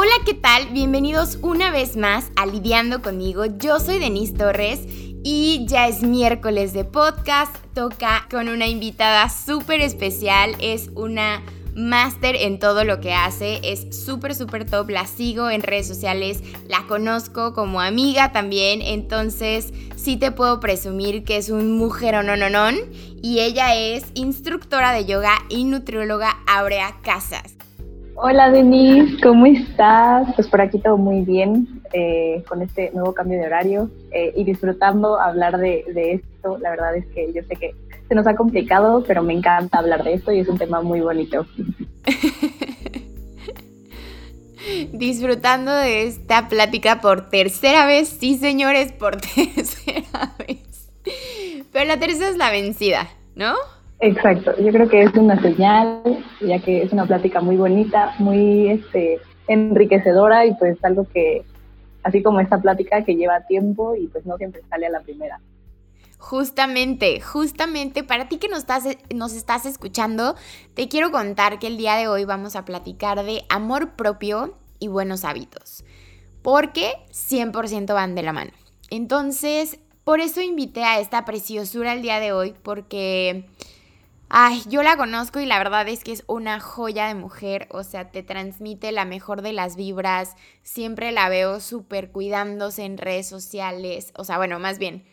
Hola, ¿qué tal? Bienvenidos una vez más a Lidiando conmigo. Yo soy Denise Torres y ya es miércoles de podcast. Toca con una invitada súper especial. Es una máster en todo lo que hace. Es súper, súper top. La sigo en redes sociales. La conozco como amiga también. Entonces, sí te puedo presumir que es un mujer no, no. Y ella es instructora de yoga y nutrióloga Aurea Casas. Hola Denise, ¿cómo estás? Pues por aquí todo muy bien eh, con este nuevo cambio de horario eh, y disfrutando hablar de, esto. La verdad es que yo sé que se nos ha complicado, pero me encanta hablar de esto y es un tema muy bonito. Disfrutando de esta plática por tercera vez, sí señores, por tercera vez. Pero la tercera es la vencida, ¿no? Exacto, yo creo que es una señal, ya que es una plática muy bonita, muy este, enriquecedora y pues algo que, así como esta plática que lleva tiempo y pues no siempre sale a la primera. Justamente, justamente para ti que nos estás, nos estás escuchando, te quiero contar que el día de hoy vamos a platicar de amor propio y buenos hábitos, porque 100% van de la mano. Entonces, por eso invité a esta preciosura el día de hoy, porque Ay, yo la conozco y la verdad es que es una joya de mujer, o sea, te transmite la mejor de las vibras, siempre la veo súper cuidándose en redes sociales, o sea, bueno, más bien,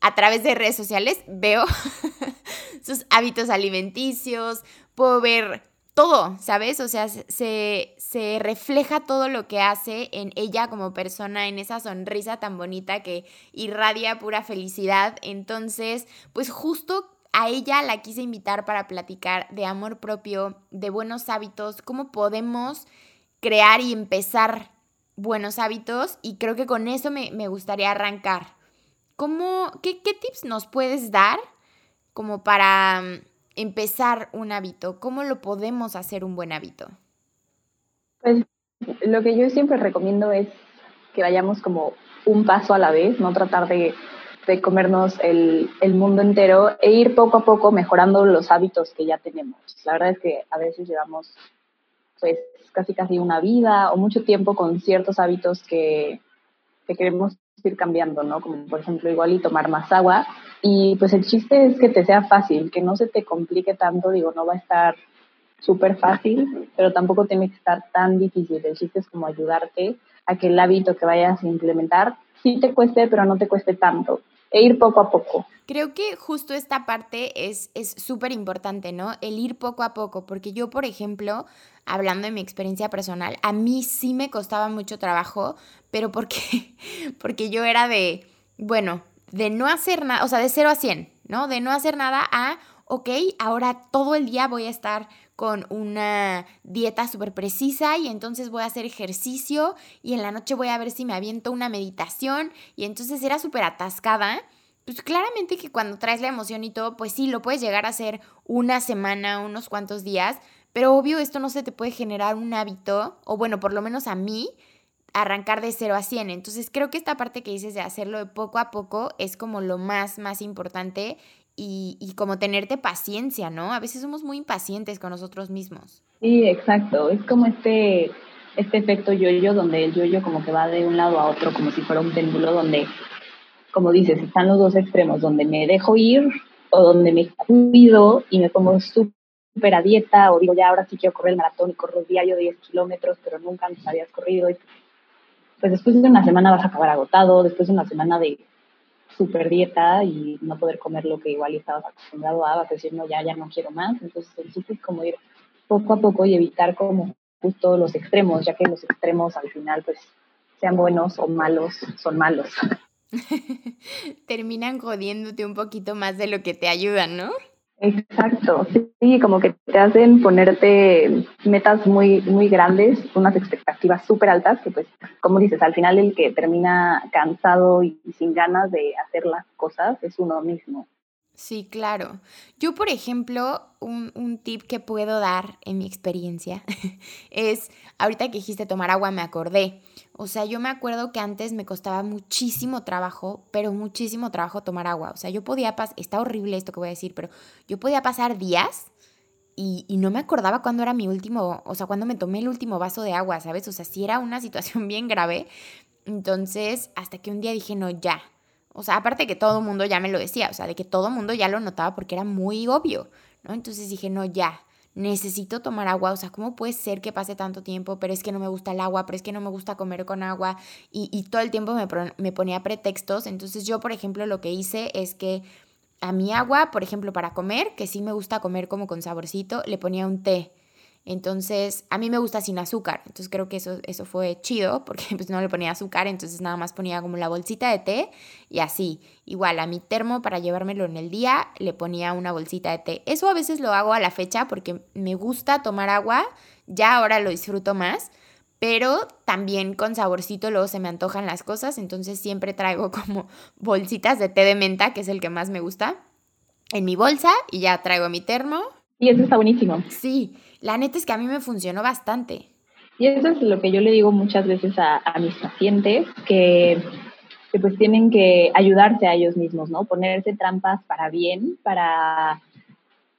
a través de redes sociales veo sus hábitos alimenticios, puedo ver todo, ¿sabes? O sea, se, se refleja todo lo que hace en ella como persona, en esa sonrisa tan bonita que irradia pura felicidad. Entonces, pues justo a ella la quise invitar para platicar de amor propio, de buenos hábitos, cómo podemos crear y empezar buenos hábitos y creo que con eso me, gustaría arrancar. ¿Cómo, qué, qué, tips nos puedes dar como para mm, empezar un hábito? ¿Cómo lo podemos hacer un buen hábito? Pues lo que yo siempre recomiendo es que vayamos como un paso a la vez, no tratar de de comernos el, el, mundo entero e ir poco a poco mejorando los hábitos que ya tenemos. La verdad es que a veces llevamos pues casi casi una vida o mucho tiempo con ciertos hábitos que, que queremos ir cambiando, ¿no? Como por ejemplo igual y tomar más agua. Y pues el chiste es que te sea fácil, que no se te complique tanto, digo, no va a estar súper fácil, pero tampoco tiene que estar tan difícil. El chiste es como ayudarte a que el hábito que vayas a implementar sí te cueste, pero no te cueste tanto e ir poco a poco. Creo que justo esta parte es súper importante, ¿no? El ir poco a poco, porque yo, por ejemplo, hablando de mi experiencia personal, a mí sí me costaba mucho trabajo, pero porque, porque yo era de, bueno, de no hacer nada, o sea, de 0 a 100, ¿no? De no hacer nada a, ok, ahora todo el día voy a estar con una dieta súper precisa y entonces voy a hacer ejercicio y en la noche voy a ver si me aviento una meditación y entonces era súper atascada. Pues claramente que cuando traes la emoción y todo, pues sí, lo puedes llegar a hacer una semana, unos cuantos días, pero obvio esto no se te puede generar un hábito, o bueno, por lo menos a mí, arrancar de 0 a 100. Entonces creo que esta parte que dices de hacerlo de poco a poco es como lo más, más importante y, como tenerte paciencia, ¿no? A veces somos muy impacientes con nosotros mismos. Sí, exacto. Es como este, este efecto yo-yo, donde el yo-yo como que va de un lado a otro, como si fuera un péndulo, donde, como dices, están los dos extremos, donde me dejo ir o donde me cuido y me pongo súper a dieta, o digo, ya ahora sí quiero correr el maratón y corro diario 10 kilómetros, pero nunca antes habías corrido. Y pues después de una semana vas a acabar agotado, después de una semana de super dieta y no poder comer lo que igual estabas acostumbrado a, vas a decir, no, ya, ya no quiero más. Entonces, el chiste es como ir poco a poco y evitar como justo los extremos, ya que los extremos al final, pues, sean buenos o malos, son malos. Terminan jodiéndote un poquito más de lo que te ayudan, ¿no? Exacto, sí, como que te hacen ponerte metas muy, muy grandes, unas expectativas súper altas, que pues, como dices, al final el que termina cansado y sin ganas de hacer las cosas es uno mismo. Sí, claro. Yo, por ejemplo, un, un, tip que puedo dar en mi experiencia es, ahorita que dijiste tomar agua, me acordé. O sea, yo me acuerdo que antes me costaba muchísimo trabajo, pero muchísimo trabajo tomar agua. O sea, yo podía pasar, está horrible esto que voy a decir, pero yo podía pasar días y, no me acordaba cuándo era mi último, o sea, cuándo me tomé el último vaso de agua, ¿sabes? O sea, sí era una situación bien grave. Entonces, hasta que un día dije, no, ya. O sea, aparte que todo el mundo ya me lo decía, o sea, de que todo el mundo ya lo notaba porque era muy obvio, ¿no? Entonces dije, no, ya, necesito tomar agua, o sea, ¿cómo puede ser que pase tanto tiempo? Pero es que no me gusta el agua, pero es que no me gusta comer con agua y, y todo el tiempo me, me ponía pretextos. Entonces yo, por ejemplo, lo que hice es que a mi agua, por ejemplo, para comer, que sí me gusta comer como con saborcito, le ponía un té. Entonces, a mí me gusta sin azúcar. Entonces, creo que eso, eso fue chido porque pues no le ponía azúcar. Entonces, nada más ponía como la bolsita de té y así. Igual, a mi termo para llevármelo en el día le ponía una bolsita de té. Eso a veces lo hago a la fecha porque me gusta tomar agua. Ya ahora lo disfruto más pero también con saborcito luego se me antojan las cosas, entonces siempre traigo como bolsitas de té de menta, que es el que más me gusta, en mi bolsa y ya traigo mi termo. Y eso está buenísimo. Sí, la neta es que a mí me funcionó bastante. Y eso es lo que yo le digo muchas veces a, mis pacientes, que, que pues tienen que ayudarse a ellos mismos, ¿no? Ponerse trampas para bien, para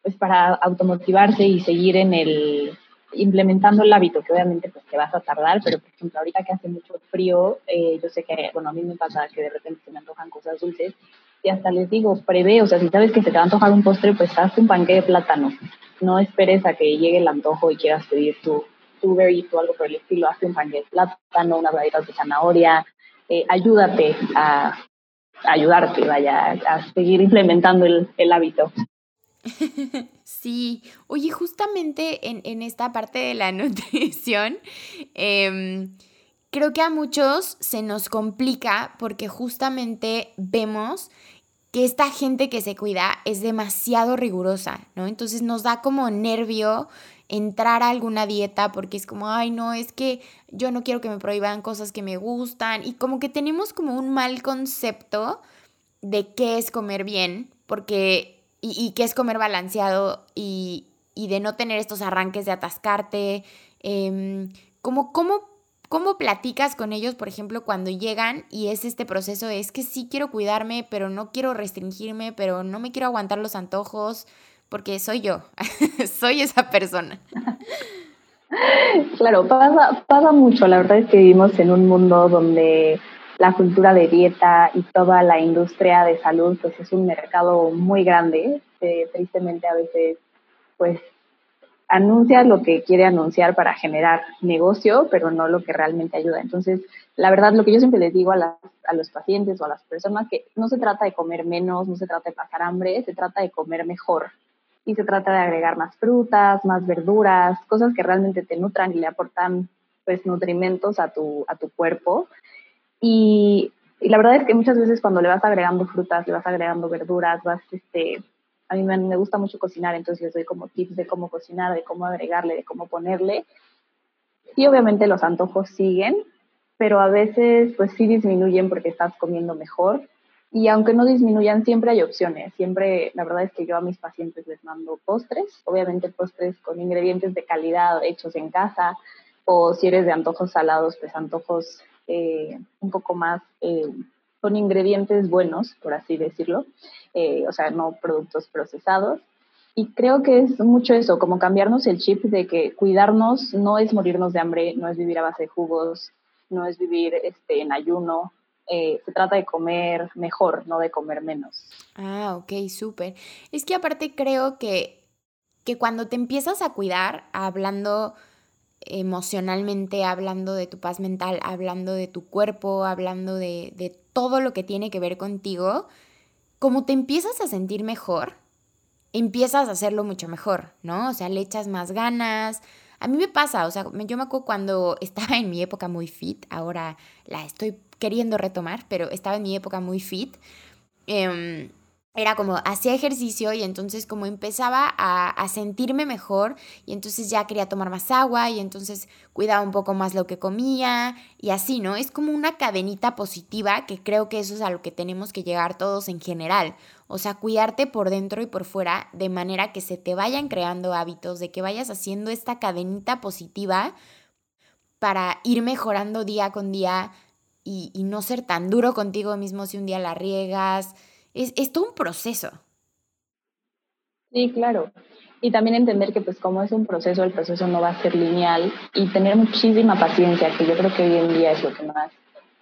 pues para automotivarse y seguir en el, implementando el hábito, que obviamente pues te vas a tardar, pero por ejemplo ahorita que hace mucho frío, eh, yo sé que, bueno, a mí me pasa que de repente se me antojan cosas dulces y hasta les digo, prevé, o sea, si sabes que se te va a antojar un postre, pues hazte un panque de plátano. No esperes a que llegue el antojo y quieras pedir tu, tu o algo por el estilo, hazte un panque de plátano, unas galletas de zanahoria, eh, ayúdate a, ayudarte, vaya, a seguir implementando el, el hábito. Sí, oye, justamente en, esta parte de la nutrición, em, creo que a muchos se nos complica porque justamente vemos que esta gente que se cuida es demasiado rigurosa, ¿no? Entonces nos da como nervio entrar a alguna dieta porque es como, ay, no, es que yo no quiero que me prohíban cosas que me gustan y como que tenemos como un mal concepto de qué es comer bien, porque y, que es comer balanceado y, de no tener estos arranques de atascarte. Eh, ¿cómo, cómo, platicas con ellos, por ejemplo, cuando llegan y es este proceso es que sí quiero cuidarme, pero no quiero restringirme, pero no me quiero aguantar los antojos, porque soy yo, soy esa persona. Claro, pasa, pasa mucho. La verdad es que vivimos en un mundo donde la cultura de dieta y toda la industria de salud, pues es un mercado muy grande. Eh, tristemente a veces, pues anuncia lo que quiere anunciar para generar negocio, pero no lo que realmente ayuda. Entonces, la verdad, lo que yo siempre les digo a, a los pacientes o a las personas, que no se trata de comer menos, no se trata de pasar hambre, se trata de comer mejor. Y se trata de agregar más frutas, más verduras, cosas que realmente te nutran y le aportan pues nutrimentos a tu, a tu cuerpo y, la verdad es que muchas veces cuando le vas agregando frutas, le vas agregando verduras, vas, este, a mí me, gusta mucho cocinar, entonces yo doy como tips de cómo cocinar, de cómo agregarle, de cómo ponerle. Y obviamente los antojos siguen, pero a veces pues sí disminuyen porque estás comiendo mejor. Y aunque no disminuyan, siempre hay opciones. Siempre, la verdad es que yo a mis pacientes les mando postres, obviamente postres con ingredientes de calidad hechos en casa, o si eres de antojos salados, pues antojos eh, un poco más eh, con ingredientes buenos, por así decirlo, eh, o sea, no productos procesados. Y creo que es mucho eso, como cambiarnos el chip de que cuidarnos no es morirnos de hambre, no es vivir a base de jugos, no es vivir este, en ayuno, se trata de comer mejor, no de comer menos. Ah, ok, súper. Es que aparte creo que, que cuando te empiezas a cuidar, hablando emocionalmente, hablando de tu paz mental, hablando de tu cuerpo, hablando de, de todo lo que tiene que ver contigo, como te empiezas a sentir mejor, empiezas a hacerlo mucho mejor, ¿no? O sea, le echas más ganas. A mí me pasa, o sea, yo me acuerdo cuando estaba en mi época muy fit, ahora la estoy queriendo retomar, pero estaba en mi época muy fit. Eh, era como hacía ejercicio y entonces como empezaba a, sentirme mejor y entonces ya quería tomar más agua y entonces cuidaba un poco más lo que comía y así, ¿no? Es como una cadenita positiva que creo que eso es a lo que tenemos que llegar todos en general. O sea, cuidarte por dentro y por fuera de manera que se te vayan creando hábitos, de que vayas haciendo esta cadenita positiva para ir mejorando día con día y, y no ser tan duro contigo mismo si un día la riegas es, todo un proceso. Sí, claro. Y también entender que pues como es un proceso, el proceso no va a ser lineal y tener muchísima paciencia, que yo creo que hoy en día es lo que más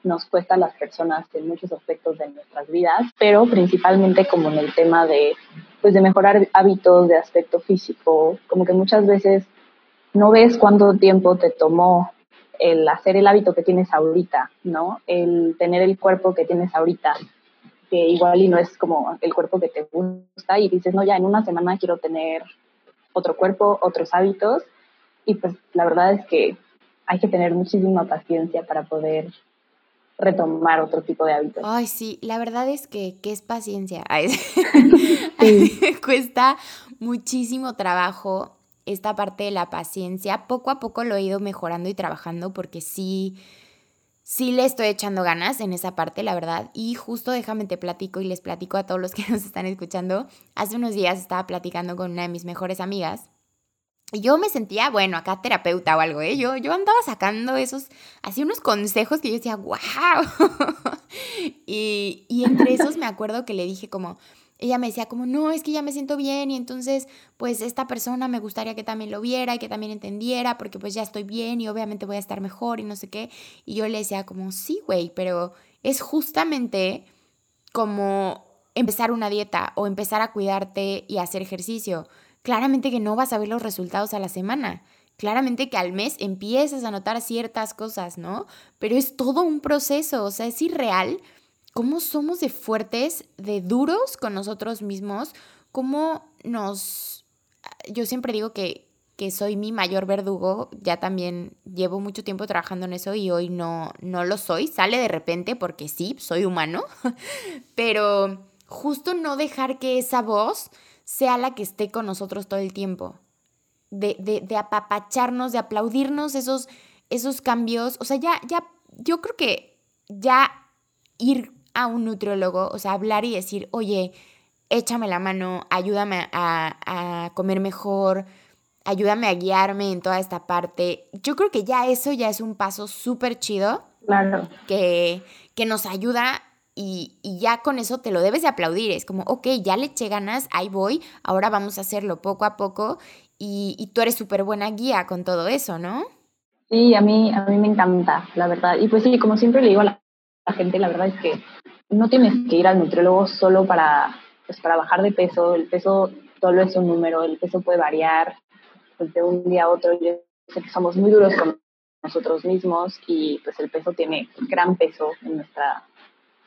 nos cuesta a las personas en muchos aspectos de nuestras vidas, pero principalmente como en el tema de, pues de mejorar hábitos de aspecto físico, como que muchas veces no ves cuánto tiempo te tomó el hacer el hábito que tienes ahorita, ¿no? El tener el cuerpo que tienes ahorita, que igual y no es como el cuerpo que te gusta y dices, no, ya en una semana quiero tener otro cuerpo, otros hábitos y pues la verdad es que hay que tener muchísima paciencia para poder retomar otro tipo de hábitos. Ay, sí, la verdad es que, es paciencia. Cuesta muchísimo trabajo esta parte de la paciencia. Poco a poco lo he ido mejorando y trabajando porque sí, sí le estoy echando ganas en esa parte, la verdad. Y justo déjame te platico y les platico a todos los que nos están escuchando. Hace unos días estaba platicando con una de mis mejores amigas yo me sentía, bueno, acá terapeuta o algo, ¿eh? Yo, yo andaba sacando esos, así unos consejos que yo decía, wow. y, y entre esos me acuerdo que le dije como, ella me decía como, no, es que ya me siento bien y entonces pues esta persona me gustaría que también lo viera y que también entendiera porque pues ya estoy bien y obviamente voy a estar mejor y no sé qué. Y yo le decía como, sí, güey, pero es justamente como empezar una dieta o empezar a cuidarte y hacer ejercicio claramente que no vas a ver los resultados a la semana. Claramente que al mes empiezas a notar ciertas cosas, ¿no? Pero es todo un proceso, o sea, es irreal cómo somos de fuertes, de duros con nosotros mismos, cómo nos... Yo siempre digo que, que soy mi mayor verdugo, ya también llevo mucho tiempo trabajando en eso y hoy no, no lo soy, sale de repente porque sí, soy humano, pero justo no dejar que esa voz sea la que esté con nosotros todo el tiempo. De, de, de apapacharnos, de aplaudirnos esos, esos cambios. O sea, ya, ya, yo creo que ya ir a un nutriólogo, o sea, hablar y decir, oye, échame la mano, ayúdame a, a comer mejor, ayúdame a guiarme en toda esta parte. Yo creo que ya eso ya es un paso súper chido. Claro. Que, que nos ayuda y, ya con eso te lo debes de aplaudir. Es como, ok, ya le eché ganas, ahí voy, ahora vamos a hacerlo poco a poco y, tú eres súper buena guía con todo eso, ¿no? Sí, a mí, a mí me encanta, la verdad. Y pues sí, como siempre le digo a la, gente, la verdad es que no tienes que ir al nutriólogo solo para, pues, para bajar de peso. El peso solo es un número, el peso puede variar pues, de un día a otro. Yo sé que somos muy duros con nosotros mismos y pues el peso tiene gran peso en nuestra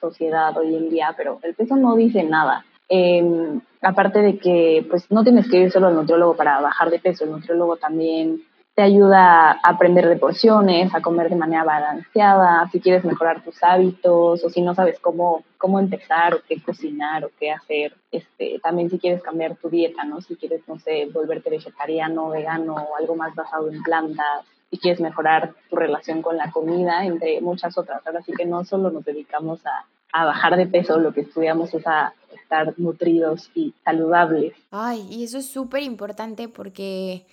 sociedad hoy en día, pero el peso no dice nada. Em, aparte de que pues no tienes que ir solo al nutriólogo para bajar de peso, el nutriólogo también te ayuda a aprender de porciones, a comer de manera balanceada, si quieres mejorar tus hábitos o si no sabes cómo, cómo empezar o qué cocinar o qué hacer. Este, también si quieres cambiar tu dieta, ¿no? Si quieres, no sé, volverte vegetariano, vegano o algo más basado en plantas y quieres mejorar tu relación con la comida, entre muchas otras. Ahora sí que no solo nos dedicamos a, a bajar de peso, lo que estudiamos es a estar nutridos y saludables. Ay, y eso es súper importante porque,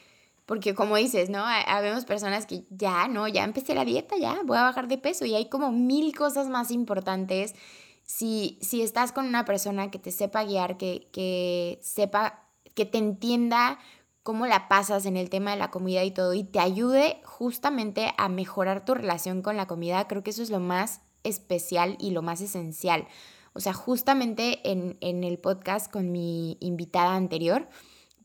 porque como dices, ¿no? Habemos personas que ya, no, ya empecé la dieta, ya, voy a bajar de peso y hay como mil cosas más importantes. Si, si estás con una persona que te sepa guiar, que, que sepa, que te entienda cómo la pasas en el tema de la comida y todo, y te ayude justamente a mejorar tu relación con la comida, creo que eso es lo más especial y lo más esencial. O sea, justamente en, en el podcast con mi invitada anterior,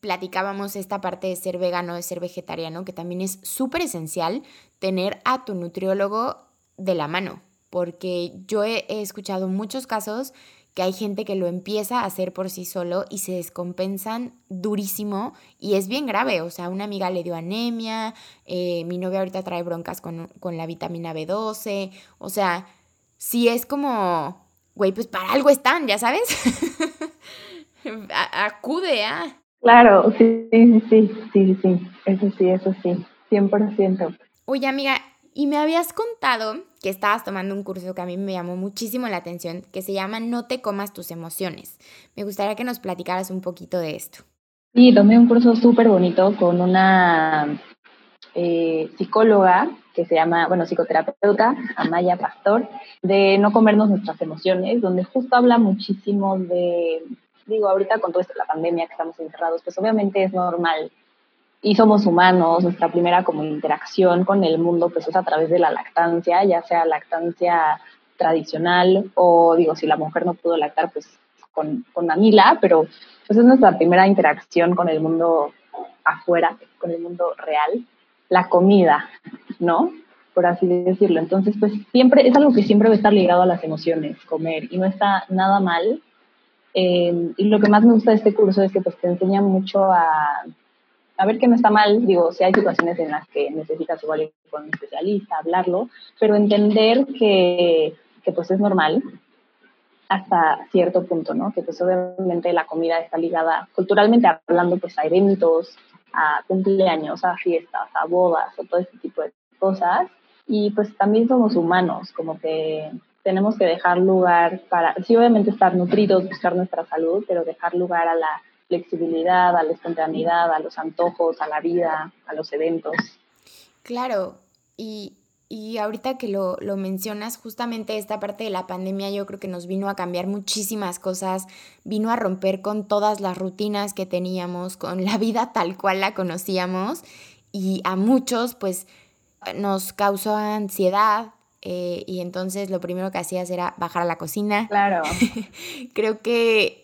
platicábamos esta parte de ser vegano, de ser vegetariano, que también es súper esencial tener a tu nutriólogo de la mano, porque yo he, escuchado muchos casos que hay gente que lo empieza a hacer por sí solo y se descompensan durísimo y es bien grave. O sea, una amiga le dio anemia, eh, mi novia ahorita trae broncas con, con la vitamina B12, o sea, si es como, güey, pues para algo están, ya sabes. Acude a... Claro, sí, sí, sí, sí, sí, eso sí, eso sí, 100%. Oye, amiga, y me habías contado que estabas tomando un curso que a mí me llamó muchísimo la atención, que se llama No te comas tus emociones. Me gustaría que nos platicaras un poquito de esto. Sí, tomé un curso súper bonito con una eh, psicóloga que se llama, bueno, psicoterapeuta, Amaya Pastor, de no comernos nuestras emociones, donde justo habla muchísimo de, digo, ahorita con toda la pandemia que estamos encerrados, pues obviamente es normal y somos humanos, nuestra primera como interacción con el mundo pues es a través de la lactancia, ya sea lactancia tradicional o digo, si la mujer no pudo lactar pues con, con Anila, pero pues es nuestra primera interacción con el mundo afuera, con el mundo real, la comida, ¿no? Por así decirlo. Entonces, pues siempre, es algo que siempre va a estar ligado a las emociones, comer, y no está nada mal. Eh, y lo que más me gusta de este curso es que pues te enseña mucho a a ver que no está mal, digo, si hay situaciones en las que necesitas igual ir con un especialista, hablarlo, pero entender que, que pues es normal hasta cierto punto, ¿no? Que pues obviamente la comida está ligada, culturalmente hablando, pues a eventos, a cumpleaños, a fiestas, a bodas, o todo este tipo de cosas. Y pues también somos humanos, como que tenemos que dejar lugar para, sí, obviamente estar nutridos, buscar nuestra salud, pero dejar lugar a la flexibilidad, a la espontaneidad, a los antojos, a la vida, a los eventos. Claro, y, y ahorita que lo, lo, mencionas, justamente esta parte de la pandemia yo creo que nos vino a cambiar muchísimas cosas, vino a romper con todas las rutinas que teníamos, con la vida tal cual la conocíamos y a muchos pues nos causó ansiedad, eh, y entonces lo primero que hacías era bajar a la cocina. Claro. Creo que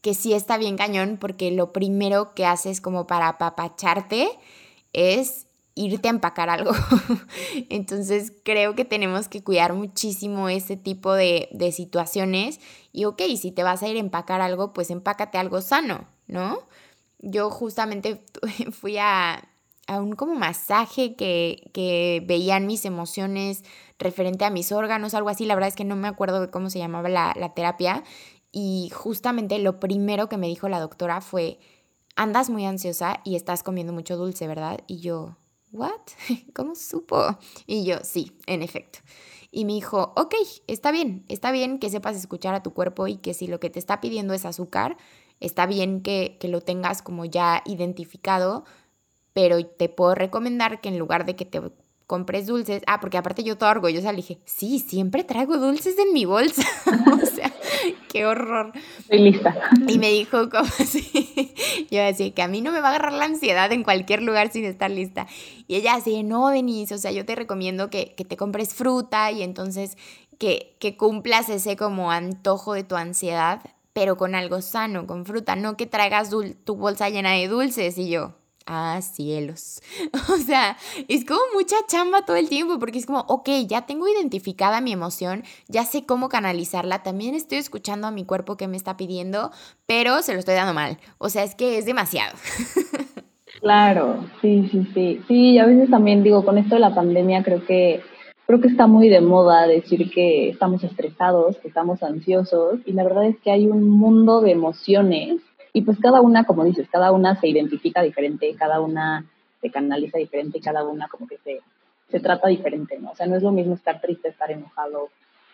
que sí está bien cañón porque lo primero que haces como para apapacharte es irte a empacar algo. Entonces creo que tenemos que cuidar muchísimo ese tipo de, de, situaciones y ok, si te vas a ir a empacar algo, pues empácate algo sano, ¿no? Yo justamente fui a, a un como masaje que, que veían mis emociones referente a mis órganos, algo así, la verdad es que no me acuerdo de cómo se llamaba la, terapia, y justamente lo primero que me dijo la doctora fue, andas muy ansiosa y estás comiendo mucho dulce, ¿verdad? Y yo, ¿what? ¿Cómo supo? Y yo, sí, en efecto. Y me dijo, ok, está bien, está bien que sepas escuchar a tu cuerpo y que si lo que te está pidiendo es azúcar, está bien que, que lo tengas como ya identificado, pero te puedo recomendar que en lugar de que te compres dulces. Ah, porque aparte yo todo orgullosa le dije, sí, siempre traigo dulces en mi bolsa. o sea, qué horror. Estoy lista. Y me dijo como así, yo decía que a mí no me va a agarrar la ansiedad en cualquier lugar sin estar lista. Y ella así, no, Denise, o sea, yo te recomiendo que, que te compres fruta y entonces que, que cumplas ese como antojo de tu ansiedad, pero con algo sano, con fruta, no que traigas tu bolsa llena de dulces. Y yo, Ah, cielos. O sea, es como mucha chamba todo el tiempo porque es como, ok, ya tengo identificada mi emoción, ya sé cómo canalizarla, también estoy escuchando a mi cuerpo que me está pidiendo, pero se lo estoy dando mal. O sea, es que es demasiado. Claro, sí, sí, sí. Sí, a veces también digo, con esto de la pandemia creo que creo que está muy de moda decir que estamos estresados, que estamos ansiosos y la verdad es que hay un mundo de emociones y pues cada una, como dices, cada una se identifica diferente, cada una se canaliza diferente, cada una como que se, se trata diferente, ¿no? O sea, no es lo mismo estar triste, estar enojado,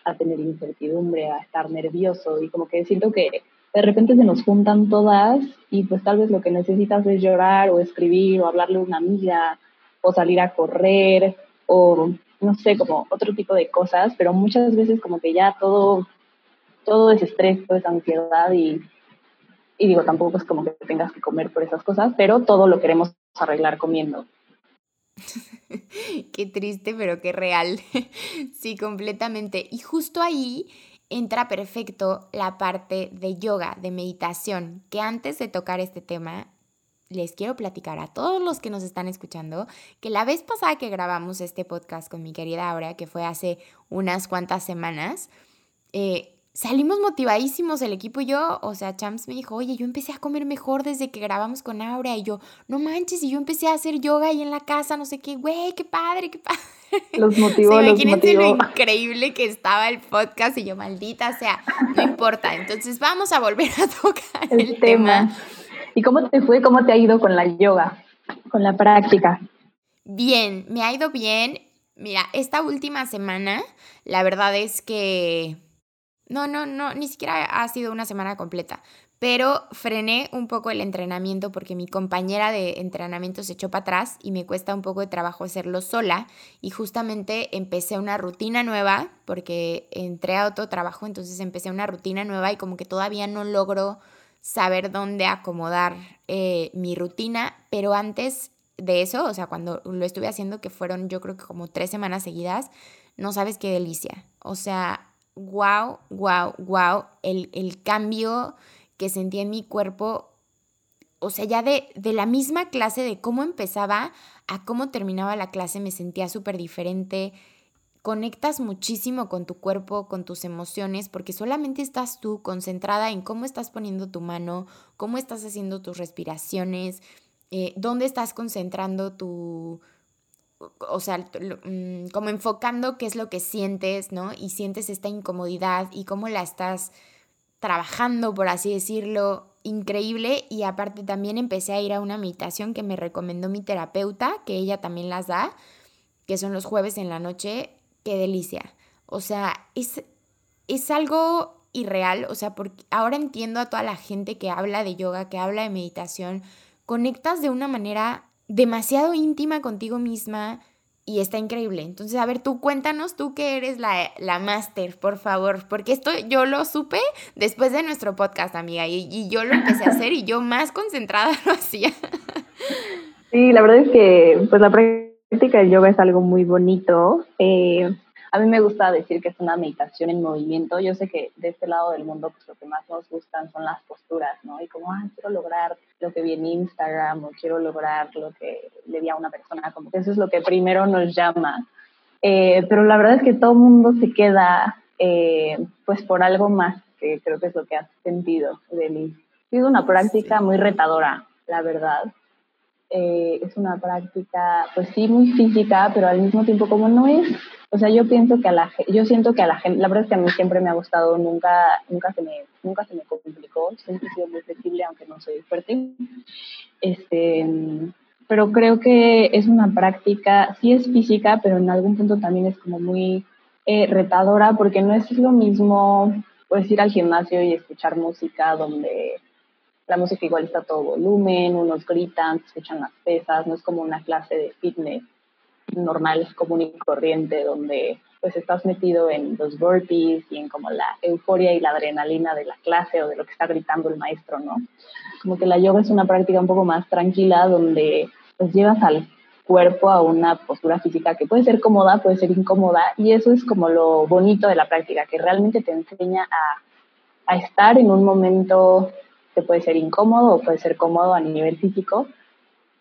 a tener incertidumbre, a estar nervioso y como que siento que de repente se nos juntan todas y pues tal vez lo que necesitas es llorar o escribir o hablarle a una amiga o salir a correr o no sé, como otro tipo de cosas, pero muchas veces como que ya todo, todo es estrés, todo es ansiedad y y digo, tampoco es como que tengas que comer por esas cosas, pero todo lo queremos arreglar comiendo. qué triste, pero qué real. sí, completamente. Y justo ahí entra perfecto la parte de yoga, de meditación, que antes de tocar este tema, les quiero platicar a todos los que nos están escuchando que la vez pasada que grabamos este podcast con mi querida Aura, que fue hace unas cuantas semanas, eh, salimos motivadísimos el equipo y yo, o sea, Champs me dijo, oye, yo empecé a comer mejor desde que grabamos con Aura y yo, no manches, y yo empecé a hacer yoga ahí en la casa, no sé qué, güey, qué padre, qué padre. Los motivó, los motivó. lo increíble que estaba el podcast y yo, maldita sea, no importa, entonces vamos a volver a tocar el, tema. tema. ¿Y cómo te fue, cómo te ha ido con la yoga, con la práctica? Bien, me ha ido bien. Mira, esta última semana, la verdad es que no, no, no, ni siquiera ha sido una semana completa. Pero frené un poco el entrenamiento porque mi compañera de entrenamiento se echó para atrás y me cuesta un poco de trabajo hacerlo sola. Y justamente empecé una rutina nueva porque entré a otro trabajo, entonces empecé una rutina nueva y como que todavía no logro saber dónde acomodar eh, mi rutina, pero antes de eso, o sea, cuando lo estuve haciendo, que fueron yo creo que como tres semanas seguidas, no sabes qué delicia. O sea, wow, wow, wow, el, el cambio que sentí en mi cuerpo, o sea, ya de, de la misma clase, de cómo empezaba a cómo terminaba la clase, me sentía súper diferente. Conectas muchísimo con tu cuerpo, con tus emociones, porque solamente estás tú concentrada en cómo estás poniendo tu mano, cómo estás haciendo tus respiraciones, eh, dónde estás concentrando tu, o sea, mm, como enfocando qué es lo que sientes, ¿no? Y sientes esta incomodidad y cómo la estás trabajando, por así decirlo, increíble. Y aparte también empecé a ir a una meditación que me recomendó mi terapeuta, que ella también las da, que son los jueves en la noche. Qué delicia. O sea, es, es algo irreal, o sea, porque ahora entiendo a toda la gente que habla de yoga, que habla de meditación, conectas de una manera demasiado íntima contigo misma y está increíble. Entonces, a ver, tú cuéntanos, tú que eres la, la máster, por favor, porque esto yo lo supe después de nuestro podcast, amiga, y, y, yo lo empecé a hacer y yo más concentrada lo hacía. Sí, la verdad es que pues la práctica del yoga es algo muy bonito. Eh, a mí me gusta decir que es una meditación en movimiento. Yo sé que de este lado del mundo, pues lo que más nos gustan son las posturas, ¿no? Y como, ah, quiero lograr lo que vi en Instagram o quiero lograr lo que le di a una persona, como que eso es lo que primero nos llama. Eh, pero la verdad es que todo el mundo se queda, eh, pues, por algo más, que creo que es lo que has sentido, Delis. Es una práctica muy retadora, la verdad. Eh, es una práctica, pues sí, muy física, pero al mismo tiempo como no es o sea, yo pienso que a la yo siento que a la gente, la verdad es que a mí siempre me ha gustado, nunca, nunca se me, nunca se me complicó, siempre he sido muy flexible, aunque no soy fuerte. Este, pero creo que es una práctica, sí es física, pero en algún punto también es como muy eh, retadora, porque no es lo mismo, pues ir al gimnasio y escuchar música donde la música igual está a todo volumen, unos gritan, escuchan las pesas, no es como una clase de fitness normal, común y corriente, donde pues estás metido en los burpees y en como la euforia y la adrenalina de la clase o de lo que está gritando el maestro, ¿no? Como que la yoga es una práctica un poco más tranquila donde pues llevas al cuerpo a una postura física que puede ser cómoda, puede ser incómoda y eso es como lo bonito de la práctica, que realmente te enseña a, a estar en un momento puede ser incómodo o puede ser cómodo a nivel físico,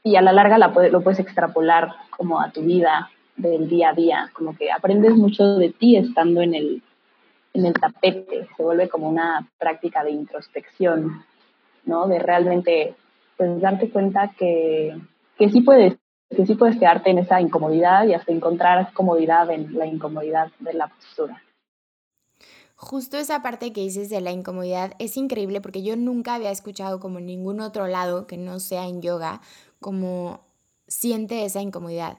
y a la larga la lo puedes extrapolar como a tu vida del día a día, como que aprendes mucho de ti estando en el, en el tapete, se vuelve como una práctica de introspección, ¿no? De realmente pues darte cuenta que, que sí puedes que sí puedes quedarte en esa incomodidad y hasta encontrar comodidad en la incomodidad de la postura. Justo esa parte que dices de la incomodidad es increíble porque yo nunca había escuchado como ningún otro lado que no sea en yoga como siente esa incomodidad.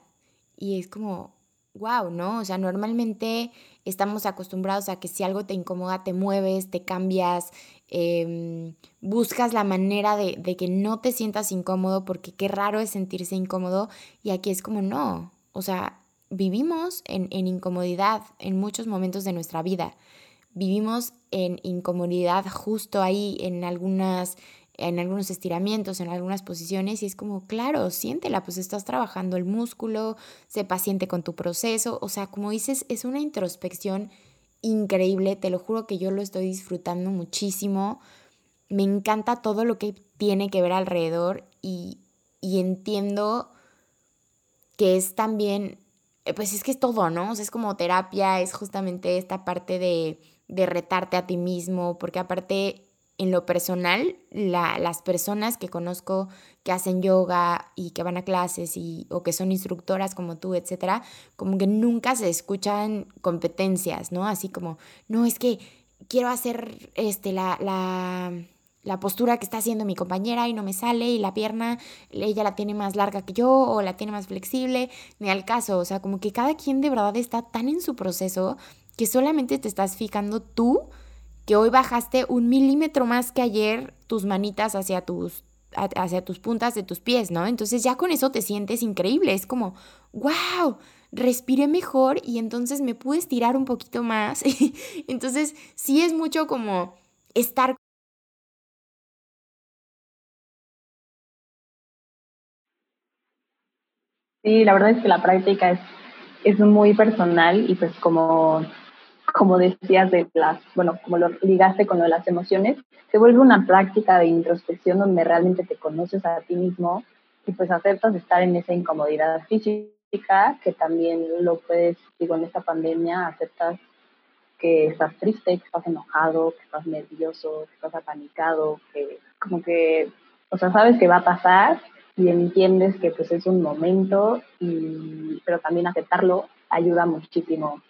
Y es como, wow, ¿no? O sea, normalmente estamos acostumbrados a que si algo te incomoda, te mueves, te cambias, em, buscas la manera de, de, que no te sientas incómodo, porque qué raro es sentirse incómodo. Y aquí es como, no, o sea, vivimos en, en incomodidad en muchos momentos de nuestra vida. Vivimos en incomodidad justo ahí en algunas en algunos estiramientos, en algunas posiciones, y es como, claro, siéntela, pues estás trabajando el músculo, sé paciente con tu proceso, o sea, como dices, es una introspección increíble, te lo juro que yo lo estoy disfrutando muchísimo, me encanta todo lo que tiene que ver alrededor y, y entiendo que es también, pues es que es todo, ¿no? O sea, es como terapia, es justamente esta parte de, de retarte a ti mismo, porque aparte en lo personal, las personas que conozco que hacen yoga y que van a clases y, o que son instructoras como tú, etcétera, como que nunca se escuchan competencias, ¿no? Así como, no, es que quiero hacer este, la, la, la postura que está haciendo mi compañera y no me sale y la pierna, ella la tiene más larga que yo o la tiene más flexible, ni al caso, o sea, como que cada quien de verdad está tan en su proceso que solamente te estás fijando tú, que hoy bajaste un milímetro más que ayer tus manitas hacia tus, hacia tus puntas de tus pies, ¿no? Entonces ya con eso te sientes increíble, es como, wow, respiré mejor y entonces me pude estirar un poquito más. entonces sí es mucho como estar Sí, la verdad es que la práctica es, es muy personal y pues como como decías de las, bueno, como lo ligaste con lo de las emociones, se vuelve una práctica de introspección donde realmente te conoces a ti mismo y pues aceptas estar en esa incomodidad física que también lo puedes, digo, en esta pandemia aceptas que estás triste, que estás enojado, que estás nervioso, que estás apanicado, que como que, o sea, sabes que va a pasar y entiendes que pues es un momento, y, pero también aceptarlo ayuda muchísimo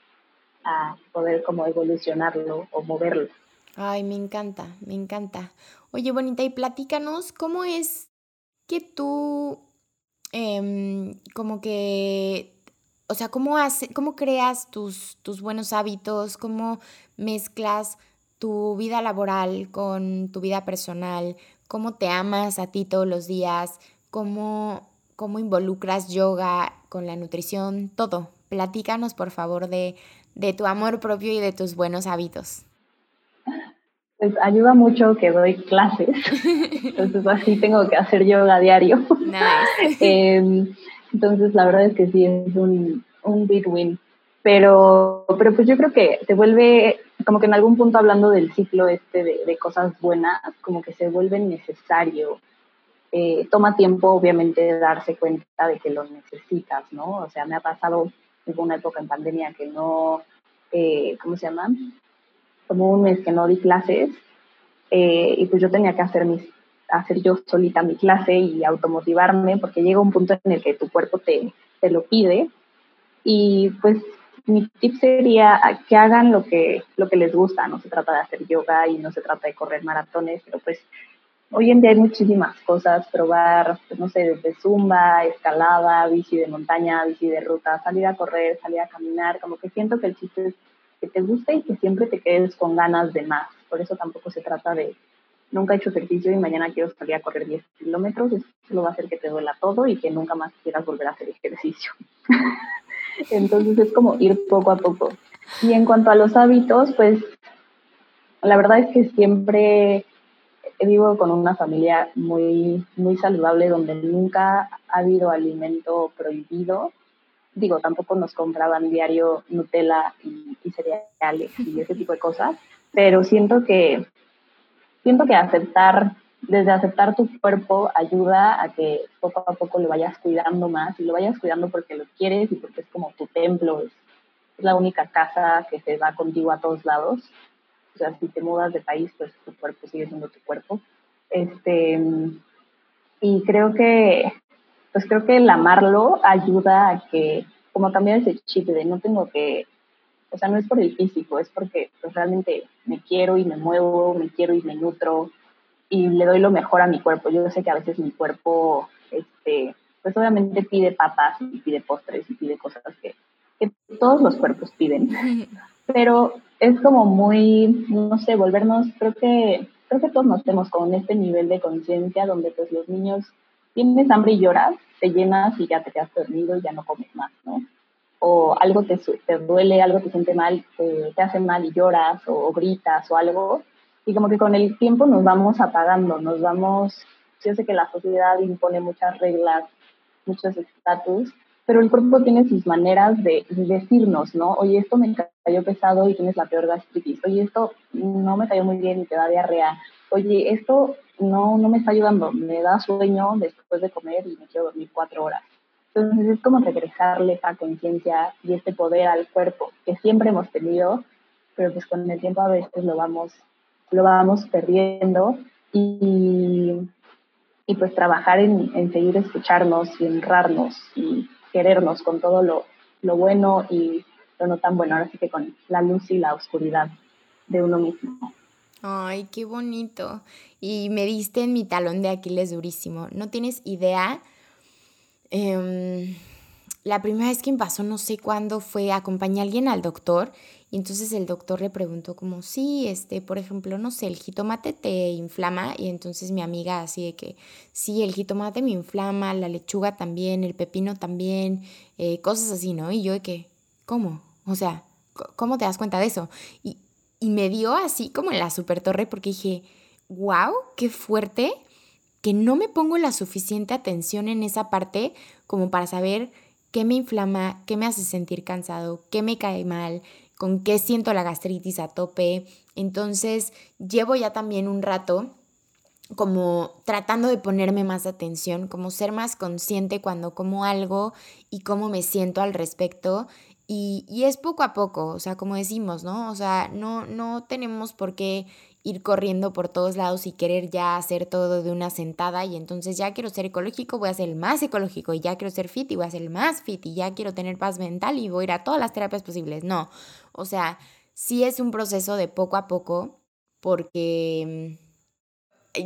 a poder como evolucionarlo o moverlo. Ay, me encanta, me encanta. Oye, bonita, y platícanos, ¿cómo es que tú, em, como que, o sea, cómo, hace, cómo creas tus, tus buenos hábitos, cómo mezclas tu vida laboral con tu vida personal, cómo te amas a ti todos los días, cómo, cómo involucras yoga con la nutrición, todo. Platícanos, por favor, de, de tu amor propio y de tus buenos hábitos. Pues ayuda mucho que doy clases, entonces así tengo que hacer yoga diario. Nice. Em, entonces la verdad es que sí, es un, un big win. Pero, pero pues yo creo que se vuelve, como que en algún punto hablando del ciclo este de, de cosas buenas, como que se vuelve necesario eh, toma tiempo, obviamente, darse cuenta de que lo necesitas, ¿no? O sea, me ha pasado, hubo una época en pandemia que no, eh, ¿cómo se llama? Como un mes que no di clases eh, y pues yo tenía que hacer mis hacer yo solita mi clase y automotivarme porque llega un punto en el que tu cuerpo te, te lo pide y pues mi tip sería que hagan lo que, lo que les gusta, no se trata de hacer yoga y no se trata de correr maratones, pero pues Hoy en día hay muchísimas cosas, probar, pues, no sé, desde zumba, escalada, bici de montaña, bici de ruta, salir a correr, salir a caminar, como que siento que el chiste es que te guste y que siempre te quedes con ganas de más. Por eso tampoco se trata de, nunca he hecho ejercicio y mañana quiero salir a correr 10 kilómetros, eso lo va a hacer que te duela todo y que nunca más quieras volver a hacer ejercicio. Entonces es como ir poco a poco. Y en cuanto a los hábitos, pues la verdad es que siempre vivo con una familia muy, muy saludable donde nunca ha habido alimento prohibido. Digo, tampoco nos compraban diario Nutella y, cereales y ese tipo de cosas, pero siento que, siento que aceptar, desde aceptar tu cuerpo ayuda a que poco a poco lo vayas cuidando más y lo vayas cuidando porque lo quieres y porque es como tu templo, es la única casa que te va contigo a todos lados o sea, si te mudas de país, pues tu cuerpo sigue siendo tu cuerpo. Este, y creo que, pues creo que el amarlo ayuda a que, como cambiar ese chip de no tengo que, o sea, no es por el físico, es porque pues, realmente me quiero y me muevo, me quiero y me nutro y le doy lo mejor a mi cuerpo. Yo sé que a veces mi cuerpo, este, pues obviamente pide papas y pide postres y pide cosas que, que todos los cuerpos piden, pero es como muy, no sé, volvernos, creo que, creo que todos nos tenemos con este nivel de conciencia donde pues los niños tienes hambre y lloras, te llenas y ya te quedas dormido y ya no comes más, ¿no? O algo te, te duele, algo te siente mal, te, te hace mal y lloras o, gritas o algo. Y como que con el tiempo nos vamos apagando, nos vamos, yo sé que la sociedad impone muchas reglas, muchos estatus, pero el cuerpo tiene sus maneras de decirnos, ¿no? Oye, esto me cayó pesado y tienes la peor gastritis. Oye, esto no me cayó muy bien y te da diarrea. Oye, esto no, no me está ayudando, me da sueño después de comer y me quiero dormir cuatro horas. Entonces es como regresarle esa conciencia y este poder al cuerpo que siempre hemos tenido, pero pues con el tiempo a veces lo vamos, lo vamos perdiendo y, y pues trabajar en, en seguir escucharnos y honrarnos y querernos con todo lo, lo bueno y lo no tan bueno, ahora sí que con la luz y la oscuridad de uno mismo. Ay, qué bonito. Y me diste en mi talón de Aquiles durísimo. No tienes idea. Em, la primera vez que me pasó, no sé cuándo, fue acompañar a alguien al doctor y entonces el doctor le preguntó como, sí, este, por ejemplo, no sé, el jitomate te inflama y entonces mi amiga así de que, sí, el jitomate me inflama, la lechuga también, el pepino también, eh, cosas así, ¿no? Y yo de que, ¿cómo? O sea, ¿cómo te das cuenta de eso? Y, y me dio así como en la super torre porque dije, wow, qué fuerte que no me pongo la suficiente atención en esa parte como para saber qué me inflama, qué me hace sentir cansado, qué me cae mal, con qué siento la gastritis a tope. Entonces llevo ya también un rato como tratando de ponerme más atención, como ser más consciente cuando como algo y cómo me siento al respecto. Y, y, es poco a poco, o sea, como decimos, ¿no? O sea, no, no tenemos por qué ir corriendo por todos lados y querer ya hacer todo de una sentada y entonces ya quiero ser ecológico, voy a ser el más ecológico y ya quiero ser fit y voy a ser el más fit y ya quiero tener paz mental y voy a ir a todas las terapias posibles. No, o sea, sí es un proceso de poco a poco porque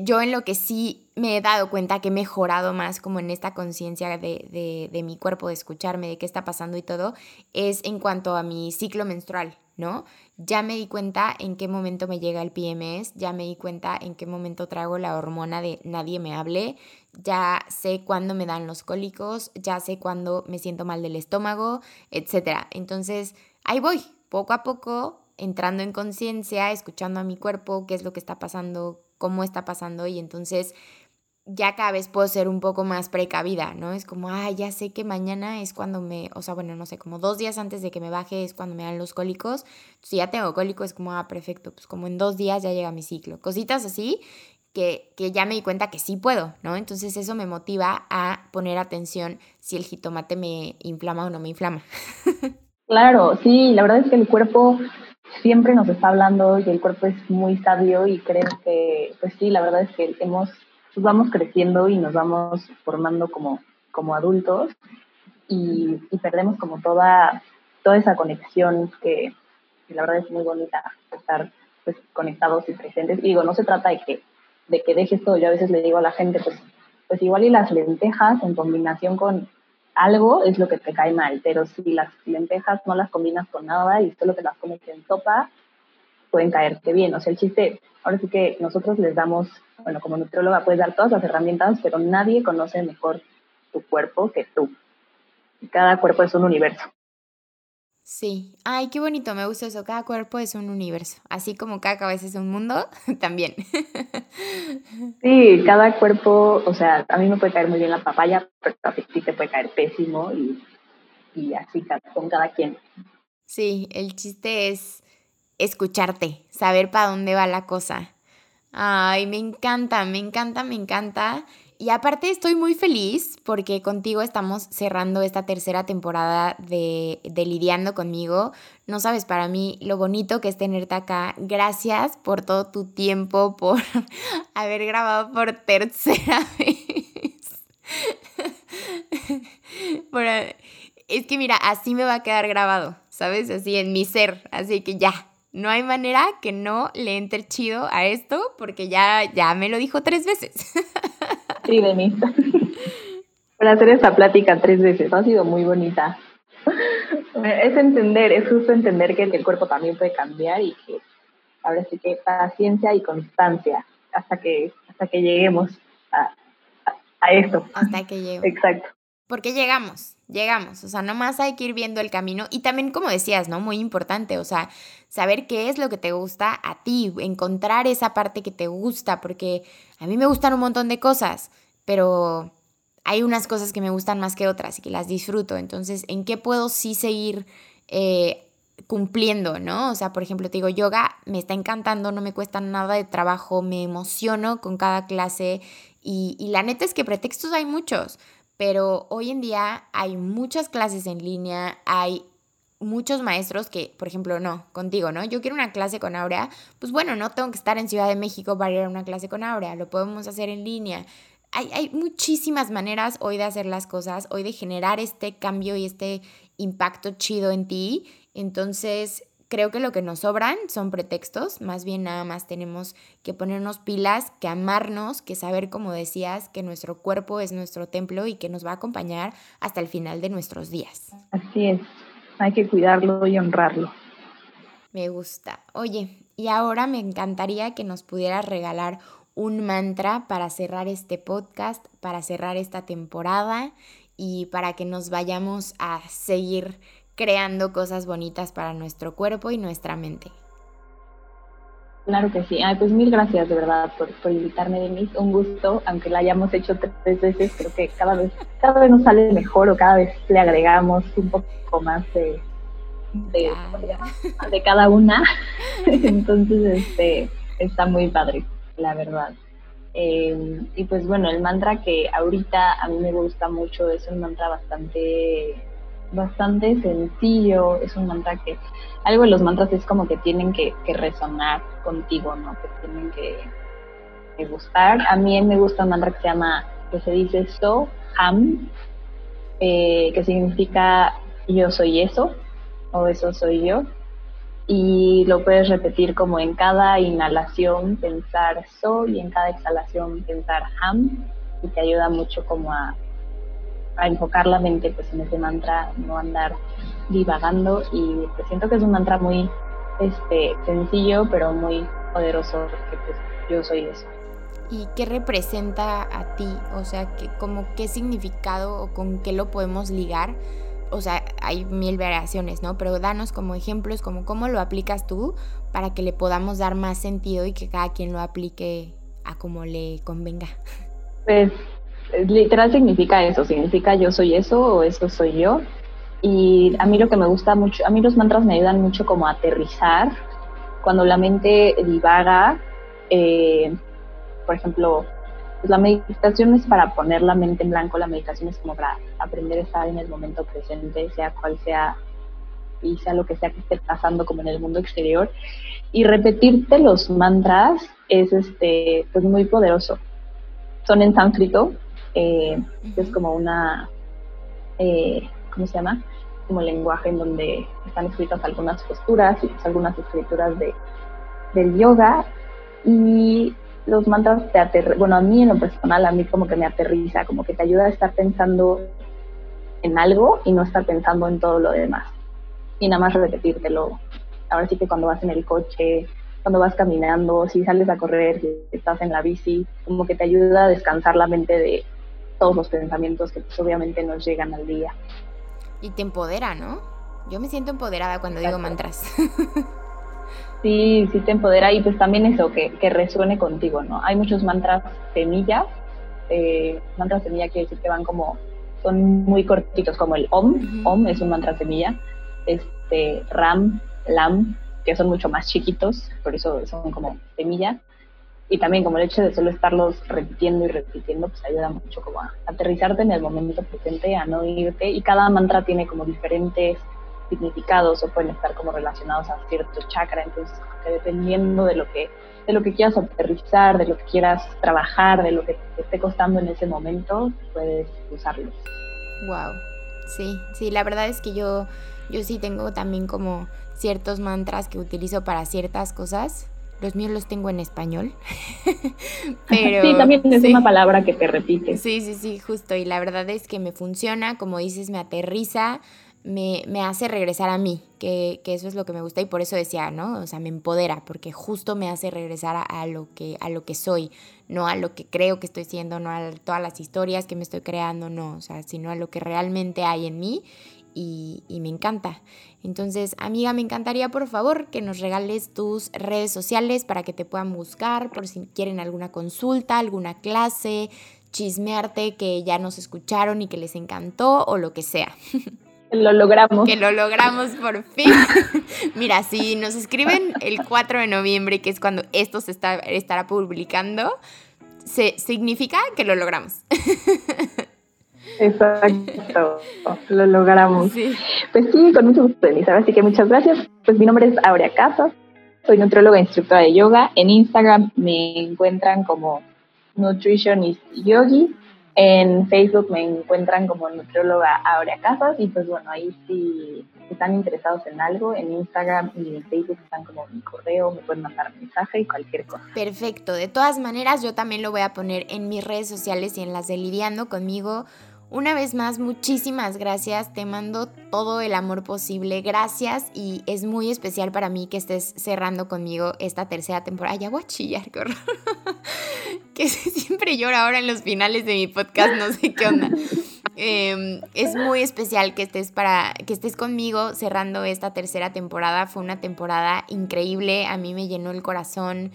yo en lo que sí me he dado cuenta que he mejorado más como en esta conciencia de, de, mi cuerpo, de escucharme, de qué está pasando y todo, es en cuanto a mi ciclo menstrual. ¿no? Ya me di cuenta en qué momento me llega el PMS, ya me di cuenta en qué momento traigo la hormona de nadie me hable, ya sé cuándo me dan los cólicos, ya sé cuándo me siento mal del estómago, etc. Entonces, ahí voy, poco a poco, entrando en conciencia, escuchando a mi cuerpo, qué es lo que está pasando, cómo está pasando y entonces ya cada vez puedo ser un poco más precavida, ¿no? Es como, ah, ya sé que mañana es cuando me, o sea, bueno, no sé, como dos días antes de que me baje es cuando me dan los cólicos. Si ya tengo cólico es como, ah, perfecto, pues como en dos días ya llega mi ciclo. Cositas así que, que ya me di cuenta que sí puedo, ¿no? Entonces eso me motiva a poner atención si el jitomate me inflama o no me inflama. Claro, sí, la verdad es que el cuerpo siempre nos está hablando y el cuerpo es muy sabio y creo que, pues sí, la verdad es que hemos pues vamos creciendo y nos vamos formando como, como adultos y, perdemos como toda, toda esa conexión que, la verdad es muy bonita estar pues, conectados y presentes. Y digo, no se trata de que, de que dejes todo. Yo a veces le digo a la gente, pues, pues igual y las lentejas en combinación con algo es lo que te cae mal, pero si las lentejas no las combinas con nada y solo te las comes en sopa, pueden caerte bien. O sea, el chiste, ahora sí que nosotros les damos, bueno, como nutrióloga puedes dar todas las herramientas, pero nadie conoce mejor tu cuerpo que tú. Cada cuerpo es un universo. Sí, ay, qué bonito, me gusta eso. Cada cuerpo es un universo, así como cada cabeza es un mundo, también. Sí, cada cuerpo, o sea, a mí me puede caer muy bien la papaya, pero a ti te puede caer pésimo y, y así con cada quien. Sí, el chiste es escucharte, saber para dónde va la cosa. Ay, me encanta, me encanta, me encanta. Y aparte estoy muy feliz porque contigo estamos cerrando esta tercera temporada de, de, Lidiando conmigo. No sabes para mí lo bonito que es tenerte acá. Gracias por todo tu tiempo, por haber grabado por tercera vez. es que mira, así me va a quedar grabado, ¿sabes? Así en mi ser. Así que ya, no hay manera que no le entre chido a esto porque ya, ya me lo dijo tres veces. Sí, de mí. Para hacer esta plática tres veces, ha sido muy bonita. Es entender, es justo entender que el cuerpo también puede cambiar y que ahora sí que paciencia y constancia hasta que, hasta que lleguemos a, a, a esto. Hasta que lleguemos. Exacto. Porque llegamos, llegamos, o sea, nomás hay que ir viendo el camino y también como decías, ¿no? Muy importante, o sea, saber qué es lo que te gusta a ti, encontrar esa parte que te gusta, porque a mí me gustan un montón de cosas, pero hay unas cosas que me gustan más que otras y que las disfruto, entonces, ¿en qué puedo sí seguir? Eh, cumpliendo, ¿no? O sea, por ejemplo, te digo, yoga me está encantando, no me cuesta nada de trabajo, me emociono con cada clase y, y la neta es que pretextos hay muchos pero hoy en día hay muchas clases en línea, hay muchos maestros que, por ejemplo, no, contigo, ¿no? Yo quiero una clase con Aurea, pues bueno, no tengo que estar en Ciudad de México para ir a una clase con Aurea, lo podemos hacer en línea. Hay, hay muchísimas maneras hoy de hacer las cosas, hoy de generar este cambio y este impacto chido en ti. Entonces, creo que lo que nos sobran son pretextos, más bien nada más tenemos que ponernos pilas, que amarnos, que saber, como decías, que nuestro cuerpo es nuestro templo y que nos va a acompañar hasta el final de nuestros días. Así es, hay que cuidarlo y honrarlo. Me gusta. Oye, y ahora me encantaría que nos pudieras regalar un mantra para cerrar este podcast, para cerrar esta temporada y para que nos vayamos a seguir creando cosas bonitas para nuestro cuerpo y nuestra mente. Claro que sí. Ay, pues mil gracias de verdad por, por invitarme, Denise. Un gusto, aunque la hayamos hecho tres veces, creo que cada vez, cada vez nos sale mejor o cada vez le agregamos un poco más de, de, de cada una. Entonces, este, está muy padre, la verdad. Eh, y pues bueno, el mantra que ahorita a mí me gusta mucho es un mantra bastante, bastante sencillo, es un mantra que, algo de los mantras es como que tienen que, resonar contigo, ¿no? Que tienen que, gustar. A mí me gusta un mantra que se llama, que se dice So, Ham, eh, que significa yo soy eso, o eso soy yo y lo puedes repetir como en cada inhalación pensar so y en cada exhalación pensar ham y te ayuda mucho como a, a enfocar la mente pues en ese mantra, no andar divagando y pues siento que es un mantra muy este sencillo pero muy poderoso porque pues yo soy eso. ¿Y qué representa a ti? O sea, que, como qué significado o con qué lo podemos ligar o sea, hay mil variaciones, ¿no? Pero danos como ejemplos, como cómo lo aplicas tú para que le podamos dar más sentido y que cada quien lo aplique a como le convenga. Pues literal significa eso, significa yo soy eso o eso soy yo. Y a mí lo que me gusta mucho, a mí los mantras me ayudan mucho como a aterrizar. Cuando la mente divaga, eh, por ejemplo, pues la meditación es para poner la mente en blanco, la meditación es como para aprender a estar en el momento presente, sea cual sea y sea lo que sea que esté pasando como en el mundo exterior. Y repetirte los mantras es este pues muy poderoso. Son en sánscrito, eh, es como una, eh, ¿cómo se llama? Como lenguaje en donde están escritas algunas posturas y pues algunas escrituras de, del yoga. Y los mantras te aterrizan, bueno, a mí en lo personal, a mí como que me aterriza, como que te ayuda a estar pensando en algo y no estar pensando en todo lo demás. Y nada más repetírtelo. Ahora sí que cuando vas en el coche, cuando vas caminando, si sales a correr, si estás en la bici, como que te ayuda a descansar la mente de todos los pensamientos que pues, obviamente nos llegan al día. Y te empodera, ¿no? Yo me siento empoderada cuando digo mantras. Sí, sí te empodera y pues también eso, que, que resuene contigo, ¿no? Hay muchos mantras semillas, eh, mantras semilla quiere decir que van como, son muy cortitos, como el OM, OM es un mantra semilla, este, RAM, LAM, que son mucho más chiquitos, por eso son como semilla, y también como el hecho de solo estarlos repitiendo y repitiendo, pues ayuda mucho como a aterrizarte en el momento presente, a no irte, y cada mantra tiene como diferentes significados o pueden estar como relacionados a cierto chakra, entonces que dependiendo de lo que de lo que quieras aterrizar, de lo que quieras trabajar, de lo que te esté costando en ese momento, puedes usarlos. Wow. Sí, sí, la verdad es que yo yo sí tengo también como ciertos mantras que utilizo para ciertas cosas. Los míos los tengo en español. Pero sí, también es una palabra que te repite. Sí, sí, sí, justo. Y la verdad es que me funciona, como dices, me aterriza, me, me, hace regresar a mí, que, que, eso es lo que me gusta y por eso decía, ¿no? O sea, me empodera, porque justo me hace regresar a, lo, que, a lo que soy, no a lo que creo que estoy siendo, no a todas las historias que me estoy creando, no, o sea, sino a lo que realmente hay en mí y, y me encanta. Entonces, amiga, me encantaría por favor que nos regales tus redes sociales para que te puedan buscar por si quieren alguna consulta, alguna clase, chismearte que ya nos escucharon y que les encantó o lo que sea. Lo logramos. Que lo logramos por fin. Mira, si nos escriben el 4 de noviembre, que es cuando esto se está, estará publicando, se, significa que lo logramos. Exacto, lo logramos. Pues sí, con mucho gusto, Elizabeth. Así que muchas gracias. Pues mi nombre es Aurea Casas, soy nutrióloga e instructora de yoga. En Instagram me encuentran como Nutritionist Yogi en Facebook me encuentran como nutrióloga Aurea Casas y pues bueno, ahí si están interesados en algo, en Instagram y en Facebook están como mi correo, me pueden mandar mensaje y cualquier cosa. Perfecto, de todas maneras yo también lo voy a poner en mis redes sociales y en las de Lidiando conmigo Una vez más, muchísimas gracias. Te mando todo el amor posible. Gracias y es muy especial para mí que estés cerrando conmigo esta tercera temporada. Ya voy a chillar, que siempre lloro ahora en los finales de mi podcast, no sé qué onda. Em, es muy especial que estés para que estés conmigo cerrando esta tercera temporada. Fue una temporada increíble. A mí me llenó el corazón.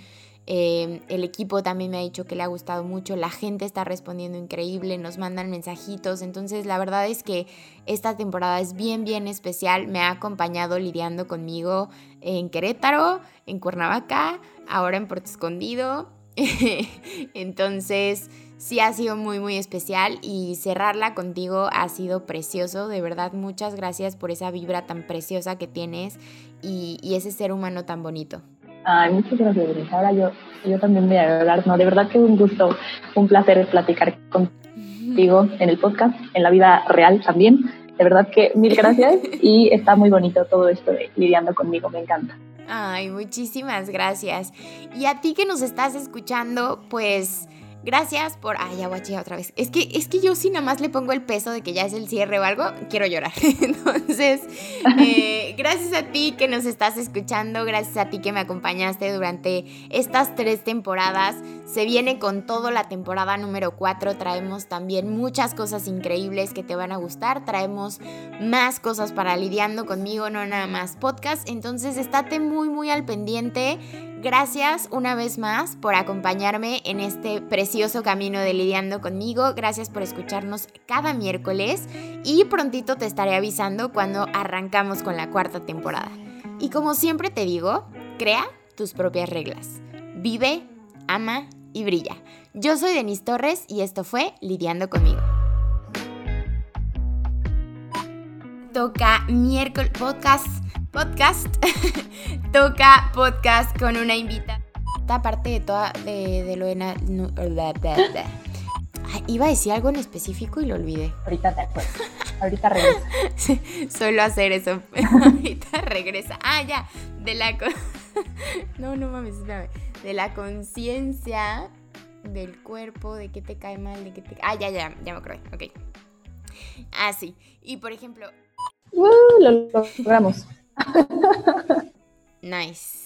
Em, el equipo también me ha dicho que le ha gustado mucho, la gente está respondiendo increíble, nos mandan mensajitos, entonces la verdad es que esta temporada es bien, bien especial, me ha acompañado lidiando conmigo en Querétaro, en Cuernavaca, ahora en Puerto Escondido, entonces sí ha sido muy, muy especial y cerrarla contigo ha sido precioso, de verdad muchas gracias por esa vibra tan preciosa que tienes y ese ser humano tan bonito. Ay, muchas gracias, Ahora yo, yo también voy a hablar. No, de verdad que un gusto, un placer platicar contigo en el podcast, en la vida real también. De verdad que mil gracias y está muy bonito todo esto lidiando conmigo, me encanta. Ay, muchísimas gracias. Y a ti que nos estás escuchando, pues Gracias por. Ay, ya otra vez. Es que, es que yo si nada más le pongo el peso de que ya es el cierre o algo, quiero llorar. Entonces, eh, gracias a ti que nos estás escuchando, gracias a ti que me acompañaste durante estas tres temporadas. Se viene con todo la temporada número 4. Traemos también muchas cosas increíbles que te van a gustar. Traemos más cosas para lidiando conmigo, no nada más podcast. Entonces, estate muy, muy al pendiente. Gracias una vez más por acompañarme en este precioso camino de lidiando conmigo. Gracias por escucharnos cada miércoles y prontito te estaré avisando cuando arrancamos con la cuarta temporada. Y como siempre te digo, crea tus propias reglas. Vive, ama y brilla. Yo soy Denise Torres y esto fue Lidiando conmigo. Toca miércoles podcast podcast. Toca podcast con una invitada. Aparte de toda, de, lo de... iba a decir algo en específico y lo olvidé. Ahorita te acuerdo. Ahorita regresa. Suelo hacer eso. Ahorita regresa. Ah, ya. De la... no, no mames. De la conciencia del cuerpo, de qué te cae mal, de qué te... Ah, ya, ya, ya me acuerdo. Ok. Ah, sí. Y por ejemplo... Uh, lo logramos. Nice.